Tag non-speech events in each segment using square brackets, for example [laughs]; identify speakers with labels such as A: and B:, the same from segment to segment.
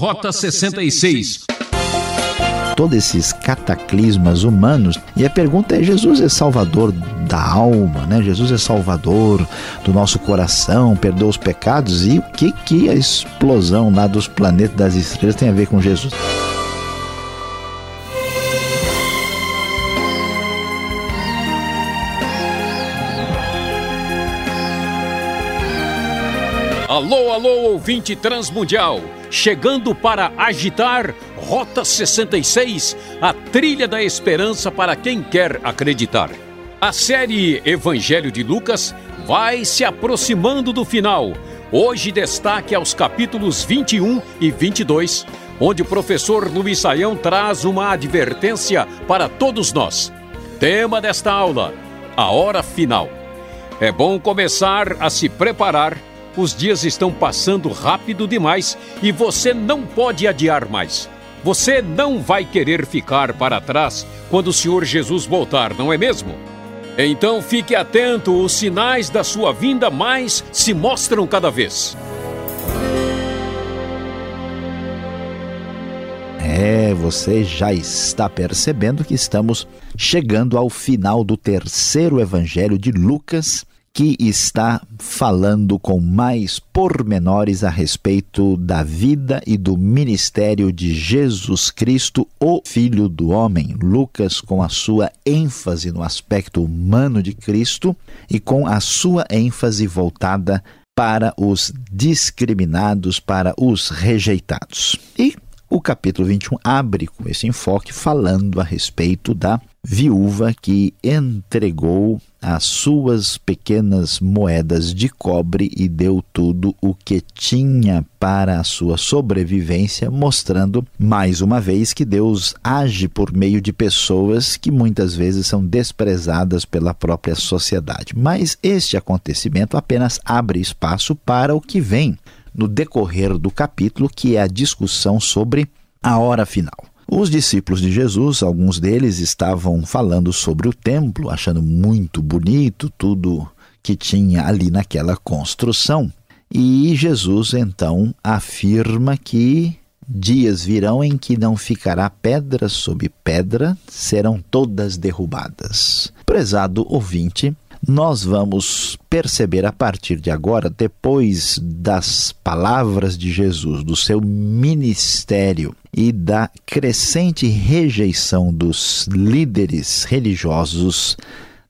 A: Rota 66
B: todos esses cataclismas humanos. E a pergunta é: Jesus é salvador da alma, né? Jesus é salvador do nosso coração, perdoa os pecados. E o que, que a explosão lá dos planetas das estrelas tem a ver com Jesus?
A: Alô, alô, ouvinte transmundial, chegando para agitar Rota 66, a trilha da esperança para quem quer acreditar. A série Evangelho de Lucas vai se aproximando do final. Hoje destaque aos capítulos 21 e 22, onde o professor Luiz Saião traz uma advertência para todos nós. Tema desta aula: a hora final. É bom começar a se preparar os dias estão passando rápido demais e você não pode adiar mais. Você não vai querer ficar para trás quando o Senhor Jesus voltar, não é mesmo? Então fique atento, os sinais da sua vinda mais se mostram cada vez.
B: É, você já está percebendo que estamos chegando ao final do terceiro evangelho de Lucas que está falando com mais pormenores a respeito da vida e do ministério de Jesus Cristo, o Filho do Homem. Lucas, com a sua ênfase no aspecto humano de Cristo e com a sua ênfase voltada para os discriminados, para os rejeitados. E o capítulo 21 abre com esse enfoque falando a respeito da viúva que entregou as suas pequenas moedas de cobre e deu tudo o que tinha para a sua sobrevivência, mostrando mais uma vez que Deus age por meio de pessoas que muitas vezes são desprezadas pela própria sociedade. Mas este acontecimento apenas abre espaço para o que vem no decorrer do capítulo, que é a discussão sobre a hora final. Os discípulos de Jesus, alguns deles estavam falando sobre o templo, achando muito bonito tudo que tinha ali naquela construção. E Jesus então afirma que dias virão em que não ficará pedra sobre pedra, serão todas derrubadas. Prezado ouvinte, nós vamos perceber a partir de agora, depois das palavras de Jesus, do seu ministério e da crescente rejeição dos líderes religiosos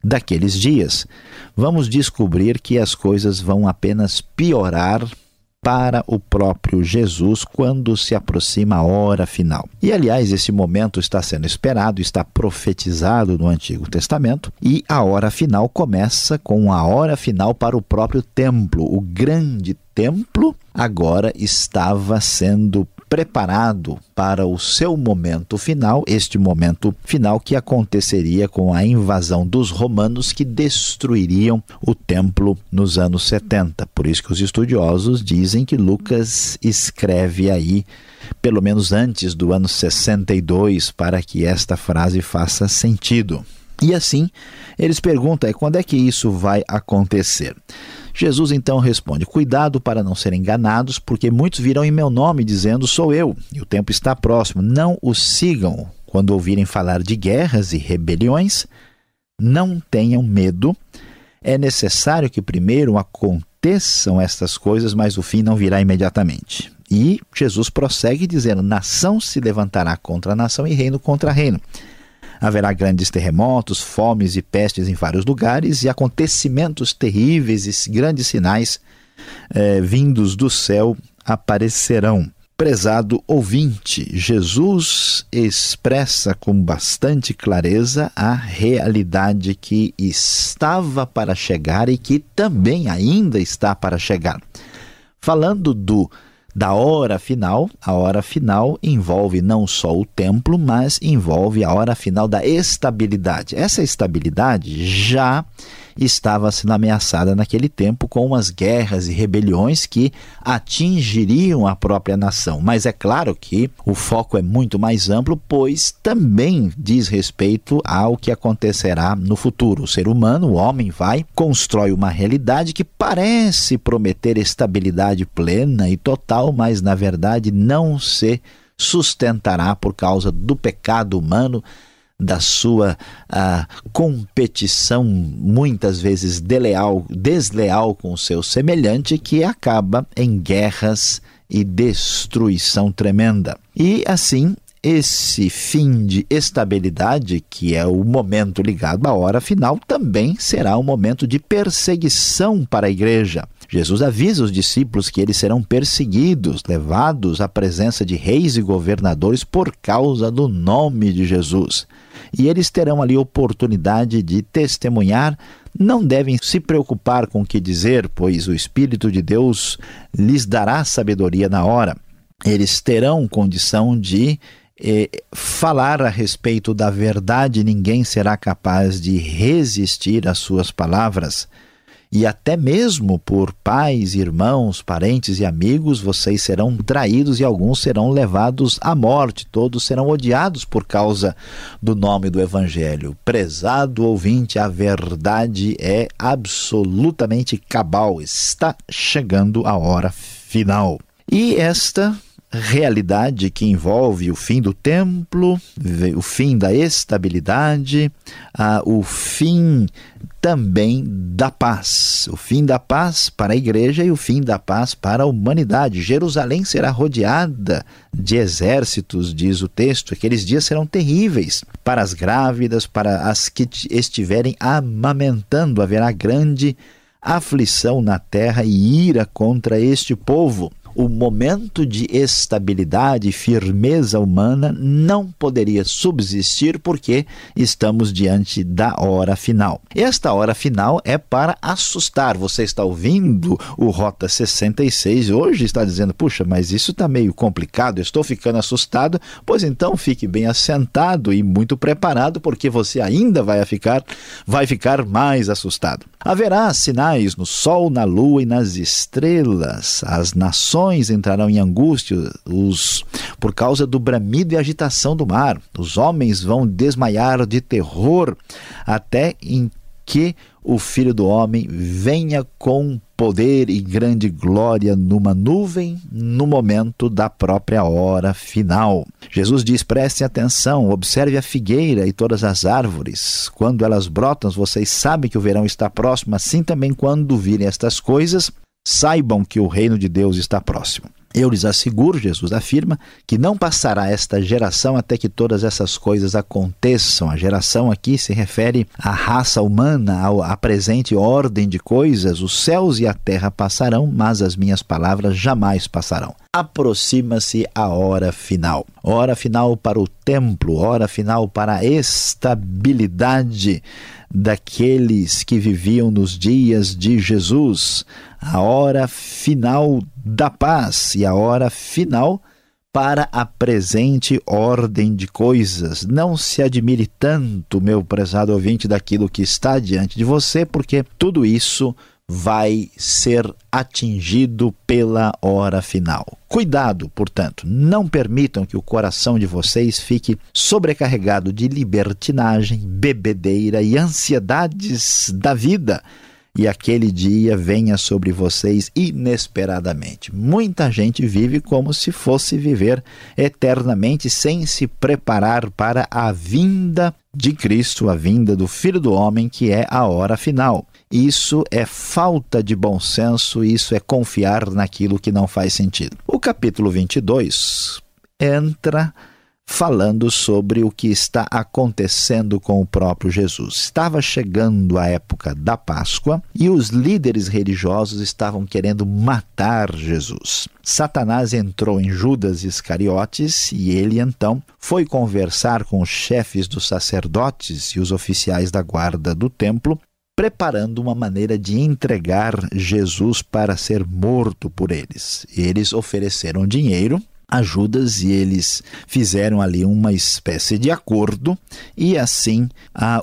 B: daqueles dias, vamos descobrir que as coisas vão apenas piorar para o próprio Jesus quando se aproxima a hora final. E aliás, esse momento está sendo esperado, está profetizado no Antigo Testamento, e a hora final começa com a hora final para o próprio templo. O grande templo agora estava sendo preparado para o seu momento final, este momento final que aconteceria com a invasão dos romanos que destruiriam o templo nos anos 70. Por isso que os estudiosos dizem que Lucas escreve aí pelo menos antes do ano 62 para que esta frase faça sentido. E assim, eles perguntam: quando é que isso vai acontecer? Jesus então responde: Cuidado para não serem enganados, porque muitos virão em meu nome dizendo: Sou eu, e o tempo está próximo. Não os sigam. Quando ouvirem falar de guerras e rebeliões, não tenham medo. É necessário que primeiro aconteçam estas coisas, mas o fim não virá imediatamente. E Jesus prossegue dizendo: Nação se levantará contra nação e reino contra reino. Haverá grandes terremotos, fomes e pestes em vários lugares e acontecimentos terríveis e grandes sinais eh, vindos do céu aparecerão. Prezado ouvinte, Jesus expressa com bastante clareza a realidade que estava para chegar e que também ainda está para chegar. Falando do da hora final. A hora final envolve não só o templo, mas envolve a hora final da estabilidade. Essa estabilidade já estava sendo ameaçada naquele tempo com umas guerras e rebeliões que atingiriam a própria nação. Mas é claro que o foco é muito mais amplo, pois também diz respeito ao que acontecerá no futuro. O ser humano, o homem, vai, constrói uma realidade que parece prometer estabilidade plena e total, mas na verdade não se sustentará por causa do pecado humano da sua competição, muitas vezes desleal, desleal com o seu semelhante, que acaba em guerras e destruição tremenda. E assim, esse fim de estabilidade, que é o momento ligado à hora final, também será um momento de perseguição para a igreja. Jesus avisa os discípulos que eles serão perseguidos, levados à presença de reis e governadores por causa do nome de Jesus e eles terão ali oportunidade de testemunhar. Não devem se preocupar com o que dizer, pois o Espírito de Deus lhes dará sabedoria na hora. Eles terão condição de eh, falar a respeito da verdade, ninguém será capaz de resistir às suas palavras e até mesmo por pais, irmãos, parentes e amigos, vocês serão traídos e alguns serão levados à morte, todos serão odiados por causa do nome do Evangelho. Prezado ouvinte, a verdade é absolutamente cabal, está chegando a hora final. E esta realidade que envolve o fim do templo, o fim da estabilidade, o fim também da paz. O fim da paz para a igreja e o fim da paz para a humanidade. Jerusalém será rodeada de exércitos, diz o texto. Aqueles dias serão terríveis para as grávidas, para as que estiverem amamentando. Haverá grande aflição na terra e ira contra este povo o momento de estabilidade e firmeza humana não poderia subsistir porque estamos diante da hora final. Esta hora final é para assustar. Você está ouvindo o Rota 66 hoje está dizendo: puxa, mas isso está meio complicado, estou ficando assustado. Pois então fique bem assentado e muito preparado porque você ainda vai ficar, vai ficar mais assustado. Haverá sinais no sol, na lua e nas estrelas. As nações entrarão em angústia os, por causa do bramido e agitação do mar. Os homens vão desmaiar de terror até em que o Filho do Homem venha com poder e grande glória numa nuvem no momento da própria hora final. Jesus diz: preste atenção, observe a figueira e todas as árvores. Quando elas brotam, vocês sabem que o verão está próximo, assim também quando virem estas coisas, saibam que o reino de Deus está próximo. Eu lhes asseguro, Jesus afirma, que não passará esta geração até que todas essas coisas aconteçam. A geração aqui se refere à raça humana, à presente ordem de coisas. Os céus e a terra passarão, mas as minhas palavras jamais passarão. Aproxima-se a hora final. Hora final para o templo, hora final para a estabilidade daqueles que viviam nos dias de Jesus, a hora final da paz e a hora final para a presente ordem de coisas. Não se admire tanto, meu prezado ouvinte, daquilo que está diante de você, porque tudo isso vai ser atingido pela hora final. Cuidado, portanto, não permitam que o coração de vocês fique sobrecarregado de libertinagem, bebedeira e ansiedades da vida e aquele dia venha sobre vocês inesperadamente. Muita gente vive como se fosse viver eternamente sem se preparar para a vinda de Cristo, a vinda do Filho do Homem, que é a hora final. Isso é falta de bom senso, isso é confiar naquilo que não faz sentido. O capítulo 22 entra falando sobre o que está acontecendo com o próprio Jesus. Estava chegando a época da Páscoa e os líderes religiosos estavam querendo matar Jesus. Satanás entrou em Judas Iscariotes e ele então foi conversar com os chefes dos sacerdotes e os oficiais da guarda do templo preparando uma maneira de entregar Jesus para ser morto por eles. Eles ofereceram dinheiro a Judas e eles fizeram ali uma espécie de acordo e assim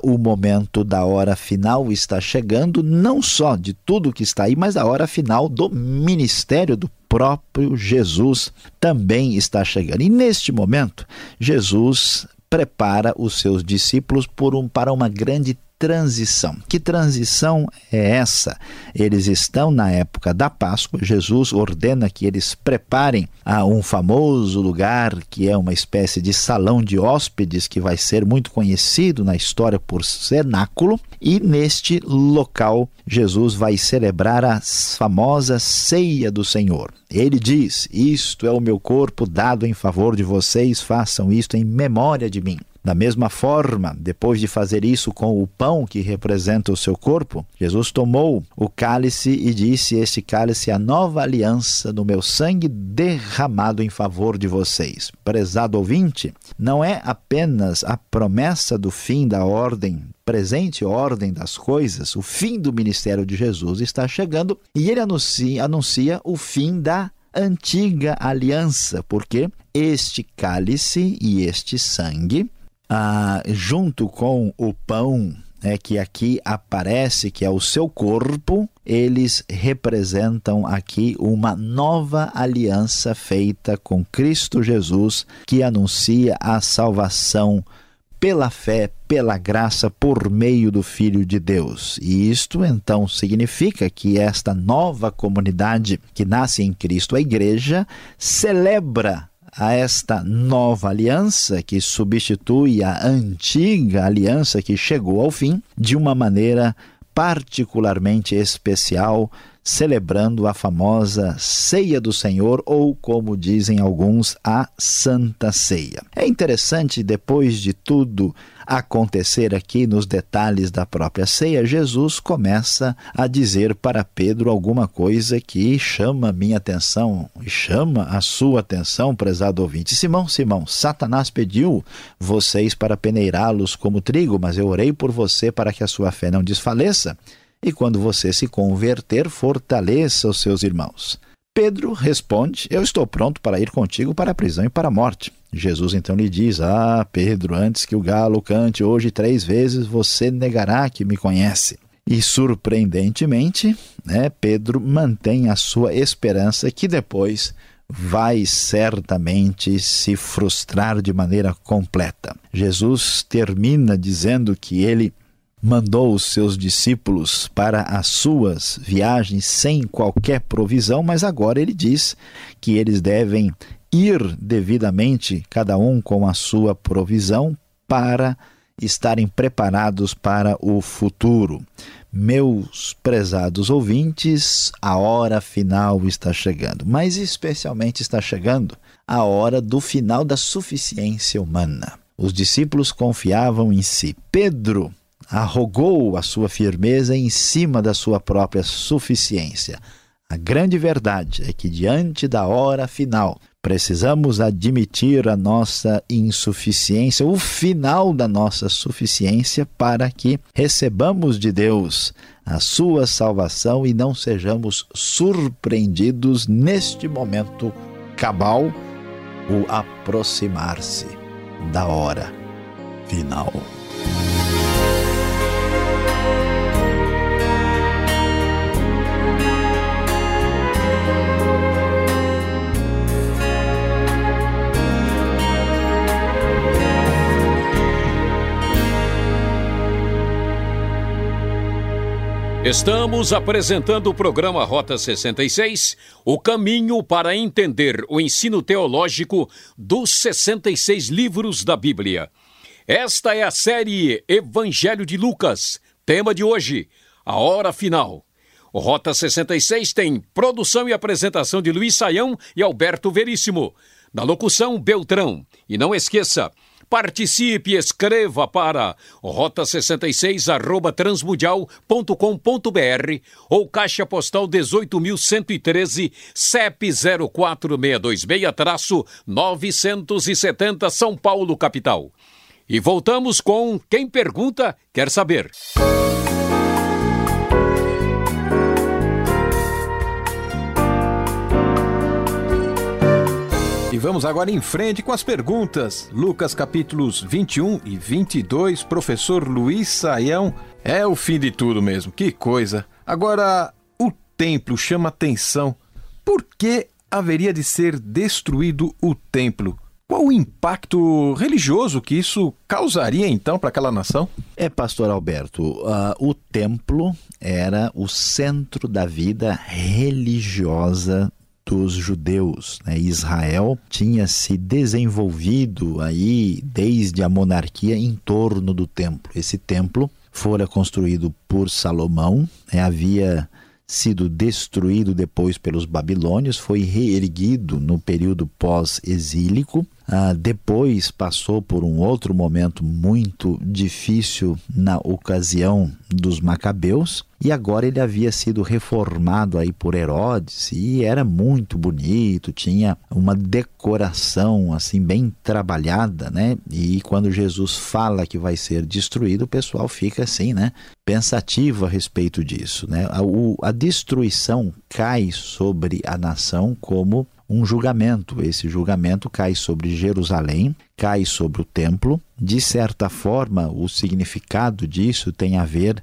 B: o momento da hora final está chegando, não só de tudo que está aí, mas a hora final do ministério do próprio Jesus também está chegando. E neste momento, Jesus prepara os seus discípulos um, para uma grande transição. Que transição é essa? Eles estão na época da Páscoa. Jesus ordena que eles preparem a um famoso lugar que é uma espécie de salão de hóspedes que vai ser muito conhecido na história por cenáculo. E neste local, Jesus vai celebrar a famosa ceia do Senhor. Ele diz: Isto é o meu corpo dado em favor de vocês, façam isto em memória de mim. Da mesma forma, depois de fazer isso com o pão que representa o seu corpo, Jesus tomou o cálice e disse: Este cálice é a nova aliança do meu sangue derramado em favor de vocês. Prezado ouvinte, não é apenas a promessa do fim da ordem presente ordem das coisas, o fim do ministério de Jesus está chegando e ele anuncia, anuncia o fim da antiga aliança, porque este cálice e este sangue ah, junto com o pão é que aqui aparece que é o seu corpo, eles representam aqui uma nova aliança feita com Cristo Jesus, que anuncia a salvação pela fé, pela graça, por meio do Filho de Deus. E isto então significa que esta nova comunidade que nasce em Cristo, a igreja, celebra a esta nova aliança que substitui a antiga aliança que chegou ao fim de uma maneira particularmente especial, celebrando a famosa Ceia do Senhor, ou como dizem alguns, a Santa Ceia. É interessante, depois de tudo acontecer aqui nos detalhes da própria ceia, Jesus começa a dizer para Pedro alguma coisa que chama minha atenção e chama a sua atenção, prezado ouvinte. Simão, Simão, Satanás pediu vocês para peneirá-los como trigo, mas eu orei por você para que a sua fé não desfaleça. E quando você se converter, fortaleça os seus irmãos. Pedro responde: Eu estou pronto para ir contigo para a prisão e para a morte. Jesus então lhe diz: Ah, Pedro, antes que o galo cante hoje três vezes, você negará que me conhece. E surpreendentemente, né, Pedro mantém a sua esperança que depois vai certamente se frustrar de maneira completa. Jesus termina dizendo que ele mandou os seus discípulos para as suas viagens sem qualquer provisão, mas agora ele diz que eles devem ir devidamente, cada um com a sua provisão, para estarem preparados para o futuro. Meus prezados ouvintes, a hora final está chegando, mas especialmente está chegando a hora do final da suficiência humana. Os discípulos confiavam em si. Pedro arrogou a sua firmeza em cima da sua própria suficiência. A grande verdade é que, diante da hora final, precisamos admitir a nossa insuficiência, o final da nossa suficiência, para que recebamos de Deus a sua salvação e não sejamos surpreendidos neste momento cabal, o aproximar-se da hora final.
A: Estamos apresentando o programa Rota 66, o caminho para entender o ensino teológico dos 66 livros da Bíblia. Esta é a série Evangelho de Lucas. Tema de hoje: a hora final. O Rota 66 tem produção e apresentação de Luiz Saião e Alberto Veríssimo. Na locução, Beltrão. E não esqueça, Participe, escreva para rota66 arroba transmundial.com.br ou caixa postal 18.113 CEP 04626-970 São Paulo, capital. E voltamos com Quem Pergunta Quer Saber.
C: E vamos agora em frente com as perguntas. Lucas capítulos 21 e 22, professor Luiz Saião. É o fim de tudo mesmo, que coisa. Agora, o templo chama atenção. Por que haveria de ser destruído o templo? Qual o impacto religioso que isso causaria então para aquela nação?
B: É, pastor Alberto, uh, o templo era o centro da vida religiosa dos judeus. Né? Israel tinha se desenvolvido aí desde a monarquia em torno do templo. Esse templo fora construído por Salomão, né? havia sido destruído depois pelos babilônios, foi reerguido no período pós-exílico ah, depois passou por um outro momento muito difícil na ocasião dos Macabeus e agora ele havia sido reformado aí por Herodes e era muito bonito, tinha uma decoração assim bem trabalhada, né? E quando Jesus fala que vai ser destruído, o pessoal fica assim, né? Pensativo a respeito disso, né? A, o, a destruição cai sobre a nação como um julgamento. Esse julgamento cai sobre Jerusalém, cai sobre o templo. De certa forma, o significado disso tem a ver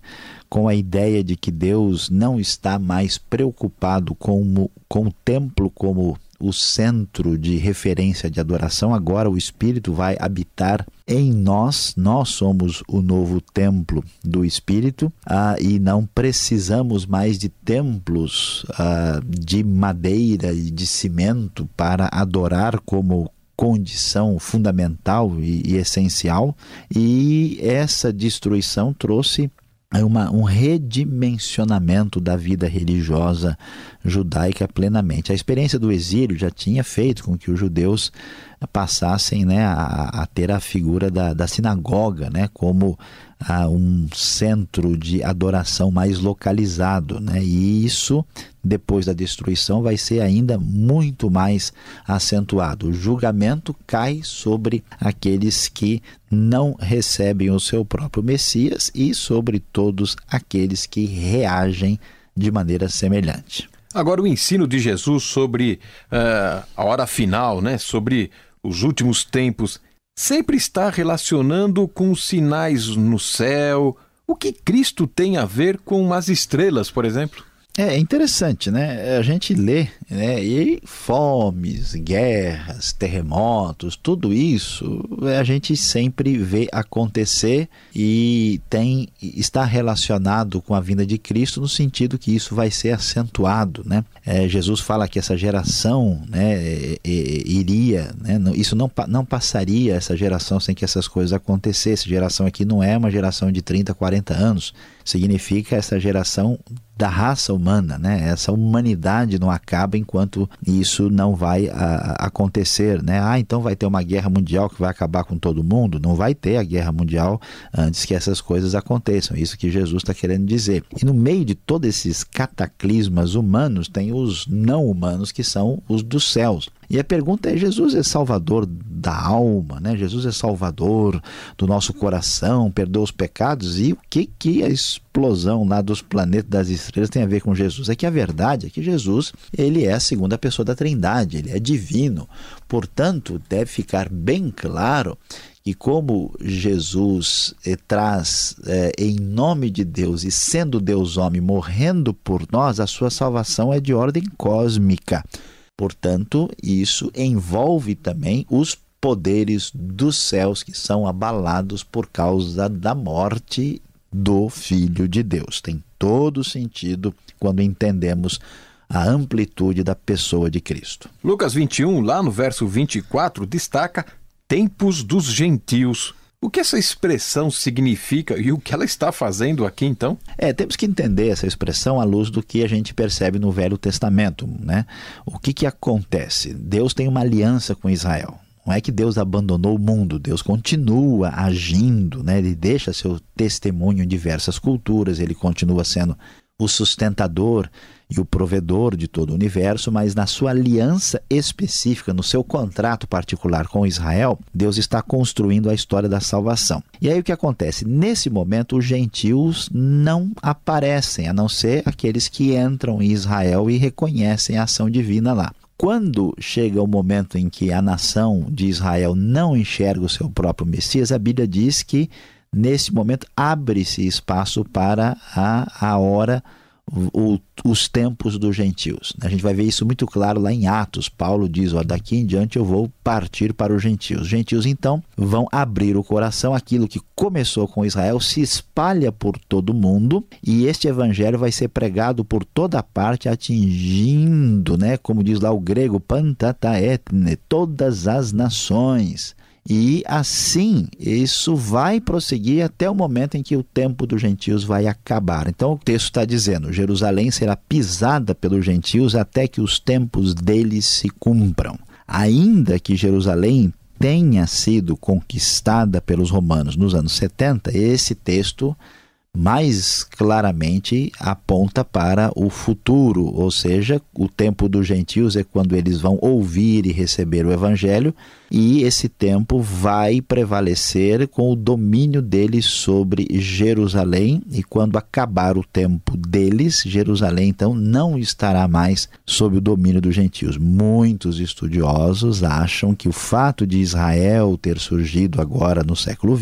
B: com a ideia de que Deus não está mais preocupado com, com o templo como o centro de referência de adoração, agora o Espírito vai habitar em nós, nós somos o novo templo do Espírito ah, e não precisamos mais de templos ah, de madeira e de cimento para adorar como condição fundamental e, e essencial, e essa destruição trouxe uma, um redimensionamento da vida religiosa judaica plenamente. A experiência do exílio já tinha feito com que os judeus passassem né, a, a ter a figura da, da sinagoga né, como a, um centro de adoração mais localizado. Né, e isso, depois da destruição, vai ser ainda muito mais acentuado. O julgamento cai sobre aqueles que não recebem o seu próprio Messias e sobre todos aqueles que reagem de maneira semelhante.
C: Agora, o ensino de Jesus sobre uh, a hora final, né? sobre os últimos tempos, sempre está relacionando com sinais no céu. O que Cristo tem a ver com as estrelas, por exemplo?
B: É interessante, né? A gente lê, né? E fomes, guerras, terremotos, tudo isso a gente sempre vê acontecer e tem está relacionado com a vinda de Cristo no sentido que isso vai ser acentuado, né? É, Jesus fala que essa geração, né, iria, né? Isso não não passaria essa geração sem que essas coisas acontecessem. Geração aqui não é uma geração de 30, 40 anos significa essa geração da raça humana, né? Essa humanidade não acaba enquanto isso não vai a, acontecer, né? Ah, então vai ter uma guerra mundial que vai acabar com todo mundo? Não vai ter a guerra mundial antes que essas coisas aconteçam. Isso que Jesus está querendo dizer. E no meio de todos esses cataclismas humanos tem os não humanos que são os dos céus. E a pergunta é: Jesus é salvador da alma, né? Jesus é salvador do nosso coração, perdoa os pecados? E o que, que a explosão lá dos planetas das estrelas tem a ver com Jesus? É que a verdade é que Jesus ele é a segunda pessoa da Trindade, ele é divino. Portanto, deve ficar bem claro e como Jesus eh, traz eh, em nome de Deus e sendo Deus homem morrendo por nós, a sua salvação é de ordem cósmica. Portanto, isso envolve também os poderes dos céus que são abalados por causa da morte do Filho de Deus. Tem todo sentido quando entendemos a amplitude da pessoa de Cristo.
C: Lucas 21, lá no verso 24, destaca tempos dos gentios. O que essa expressão significa e o que ela está fazendo aqui então?
B: É, temos que entender essa expressão à luz do que a gente percebe no Velho Testamento, né? O que que acontece? Deus tem uma aliança com Israel. Não é que Deus abandonou o mundo, Deus continua agindo, né? Ele deixa seu testemunho em diversas culturas, ele continua sendo o sustentador e o provedor de todo o universo, mas na sua aliança específica, no seu contrato particular com Israel, Deus está construindo a história da salvação. E aí o que acontece? Nesse momento, os gentios não aparecem, a não ser aqueles que entram em Israel e reconhecem a ação divina lá. quando chega o momento em que a nação de Israel não enxerga o seu próprio Messias, a Bíblia diz que nesse momento abre-se espaço para a, a hora o, os tempos dos gentios. A gente vai ver isso muito claro lá em Atos. Paulo diz: ó, daqui em diante eu vou partir para os gentios. Os gentios então vão abrir o coração, aquilo que começou com Israel se espalha por todo o mundo e este evangelho vai ser pregado por toda parte, atingindo, né, como diz lá o grego, pantataetne, todas as nações. E assim, isso vai prosseguir até o momento em que o tempo dos gentios vai acabar. Então o texto está dizendo: Jerusalém será pisada pelos gentios até que os tempos deles se cumpram. Ainda que Jerusalém tenha sido conquistada pelos romanos nos anos 70, esse texto mais claramente aponta para o futuro, ou seja, o tempo dos gentios é quando eles vão ouvir e receber o evangelho, e esse tempo vai prevalecer com o domínio deles sobre Jerusalém, e quando acabar o tempo deles, Jerusalém então não estará mais sob o domínio dos gentios. Muitos estudiosos acham que o fato de Israel ter surgido agora no século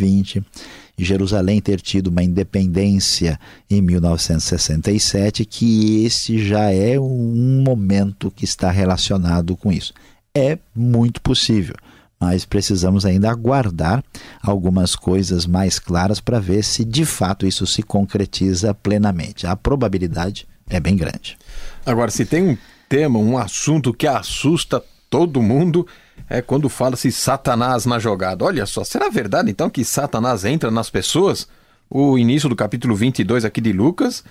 B: XX Jerusalém ter tido uma independência em 1967, que esse já é um momento que está relacionado com isso. É muito possível, mas precisamos ainda aguardar algumas coisas mais claras para ver se de fato isso se concretiza plenamente. A probabilidade é bem grande.
C: Agora, se tem um tema, um assunto que assusta todo mundo, é quando fala-se Satanás na jogada. Olha só, será verdade então que Satanás entra nas pessoas? O início do capítulo 22 aqui de Lucas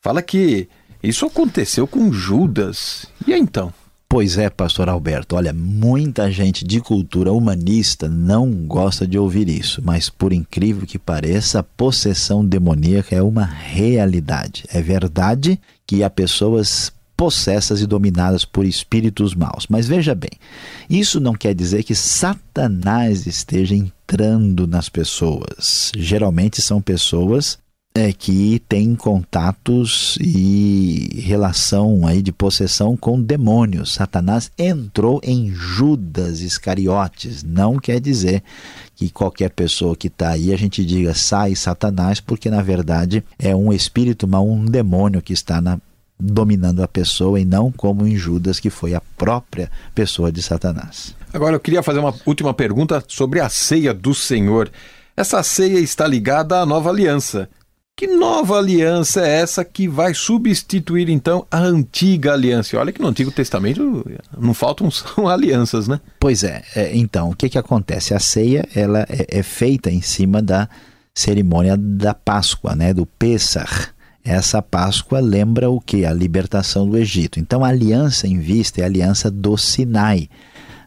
C: fala que isso aconteceu com Judas. E então?
B: Pois é, pastor Alberto. Olha, muita gente de cultura humanista não gosta de ouvir isso, mas por incrível que pareça, a possessão demoníaca é uma realidade. É verdade que há pessoas possessas e dominadas por espíritos maus. Mas veja bem, isso não quer dizer que Satanás esteja entrando nas pessoas. Geralmente são pessoas é, que têm contatos e relação aí de possessão com demônios. Satanás entrou em Judas Iscariotes. Não quer dizer que qualquer pessoa que está aí a gente diga sai Satanás, porque na verdade é um espírito mau, um demônio que está na dominando a pessoa e não como em Judas, que foi a própria pessoa de Satanás.
C: Agora eu queria fazer uma última pergunta sobre a ceia do Senhor. Essa ceia está ligada à nova aliança. Que nova aliança é essa que vai substituir então a antiga aliança? Olha que no Antigo Testamento não faltam [laughs] são alianças, né?
B: Pois é. é então, o que, que acontece? A ceia ela é, é feita em cima da cerimônia da Páscoa, né? Do Pessah. Essa Páscoa lembra o que? A libertação do Egito. Então a aliança em vista é a aliança do Sinai,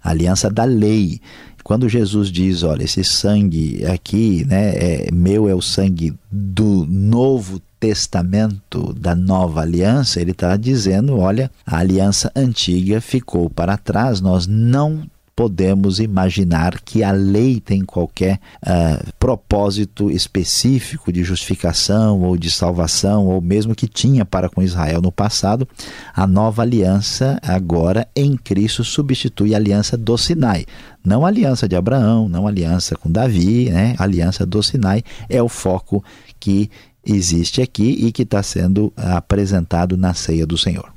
B: a aliança da lei. Quando Jesus diz, olha, esse sangue aqui, né, é, meu é o sangue do Novo Testamento, da nova aliança, ele está dizendo, olha, a aliança antiga ficou para trás, nós não podemos imaginar que a lei tem qualquer uh, propósito específico de justificação ou de salvação, ou mesmo que tinha para com Israel no passado. A nova aliança, agora em Cristo, substitui a aliança do Sinai. Não a aliança de Abraão, não a aliança com Davi, né? a aliança do Sinai é o foco que existe aqui e que está sendo apresentado na ceia do Senhor.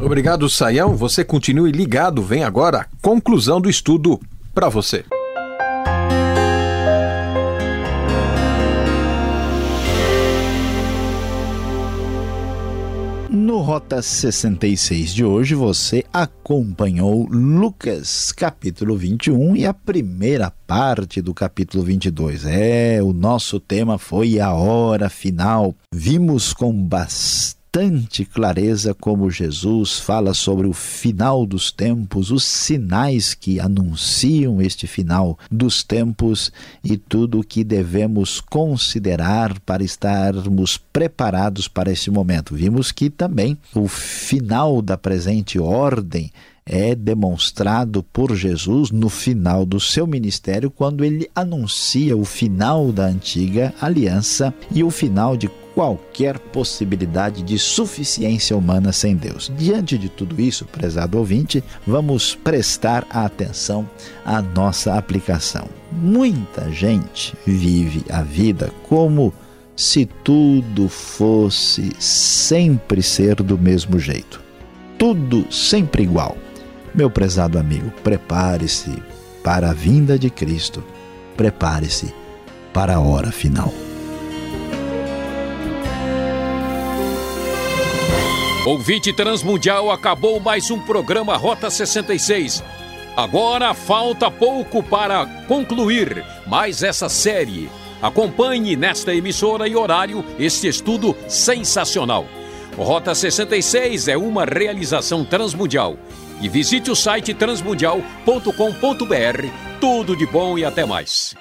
C: Obrigado, Saião. Você continue ligado. Vem agora a conclusão do estudo para você.
B: No Rota 66 de hoje você acompanhou Lucas capítulo 21 e a primeira parte do capítulo 22. É, o nosso tema foi a hora final. Vimos com bastante bastante clareza como Jesus fala sobre o final dos tempos, os sinais que anunciam este final dos tempos e tudo o que devemos considerar para estarmos preparados para esse momento. Vimos que também o final da presente ordem é demonstrado por Jesus no final do seu ministério, quando ele anuncia o final da antiga aliança e o final de qualquer possibilidade de suficiência humana sem Deus. Diante de tudo isso, prezado ouvinte, vamos prestar atenção à nossa aplicação. Muita gente vive a vida como se tudo fosse sempre ser do mesmo jeito. Tudo sempre igual. Meu prezado amigo, prepare-se para a vinda de Cristo. Prepare-se para a hora final.
A: Ouvinte Transmundial acabou mais um programa Rota 66. Agora falta pouco para concluir mais essa série. Acompanhe nesta emissora e horário este estudo sensacional. Rota 66 é uma realização transmundial. E visite o site transmundial.com.br. Tudo de bom e até mais.